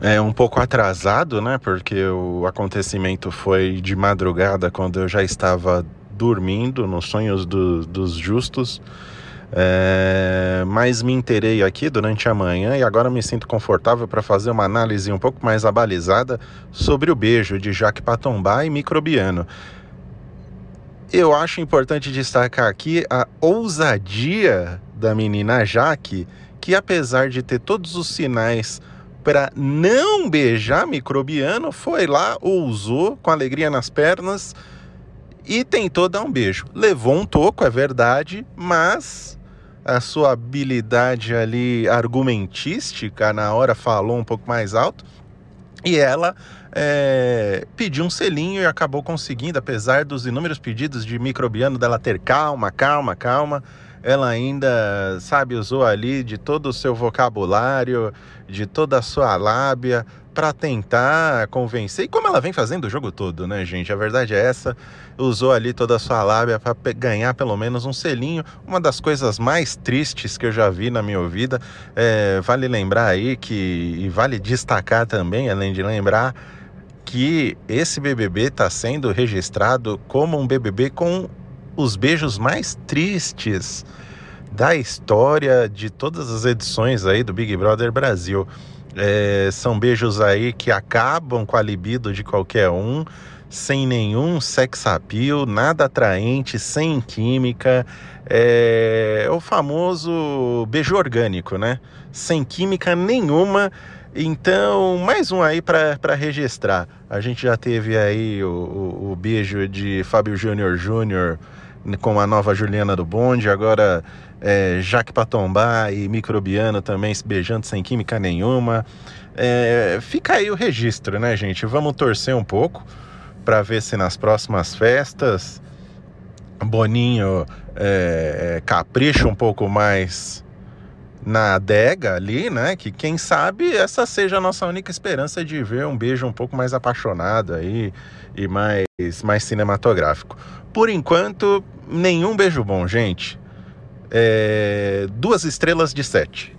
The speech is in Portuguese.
É um pouco atrasado, né? Porque o acontecimento foi de madrugada, quando eu já estava dormindo, nos sonhos do, dos justos. É, mas me interei aqui durante a manhã e agora me sinto confortável para fazer uma análise um pouco mais abalizada sobre o beijo de Jacques Patombá e Microbiano. Eu acho importante destacar aqui a ousadia da menina Jaque, que apesar de ter todos os sinais para não beijar Microbiano, foi lá, ousou com alegria nas pernas e tentou dar um beijo. Levou um toco, é verdade, mas a sua habilidade ali argumentística na hora falou um pouco mais alto e ela é, pediu um selinho e acabou conseguindo, apesar dos inúmeros pedidos de microbiano dela ter calma, calma, calma. Ela ainda, sabe, usou ali de todo o seu vocabulário, de toda a sua lábia para tentar convencer. E como ela vem fazendo o jogo todo, né, gente? A verdade é essa. Usou ali toda a sua lábia para ganhar pelo menos um selinho. Uma das coisas mais tristes que eu já vi na minha vida. É, vale lembrar aí que, e vale destacar também, além de lembrar, que esse BBB está sendo registrado como um BBB com os beijos mais tristes da história de todas as edições aí do Big Brother Brasil. É, são beijos aí que acabam com a libido de qualquer um, sem nenhum sex appeal, nada atraente, sem química. É o famoso beijo orgânico, né? Sem química nenhuma. Então, mais um aí para registrar. A gente já teve aí o, o, o beijo de Fábio Júnior Júnior com a nova Juliana do Bonde, agora é, Jaque Patombá e Microbiano também se beijando sem química nenhuma. É, fica aí o registro, né, gente? Vamos torcer um pouco para ver se nas próximas festas Boninho é, capricha um pouco mais na adega ali, né? Que quem sabe essa seja a nossa única esperança de ver um beijo um pouco mais apaixonado aí e mais, mais cinematográfico. Por enquanto, nenhum beijo bom, gente. É, duas estrelas de sete.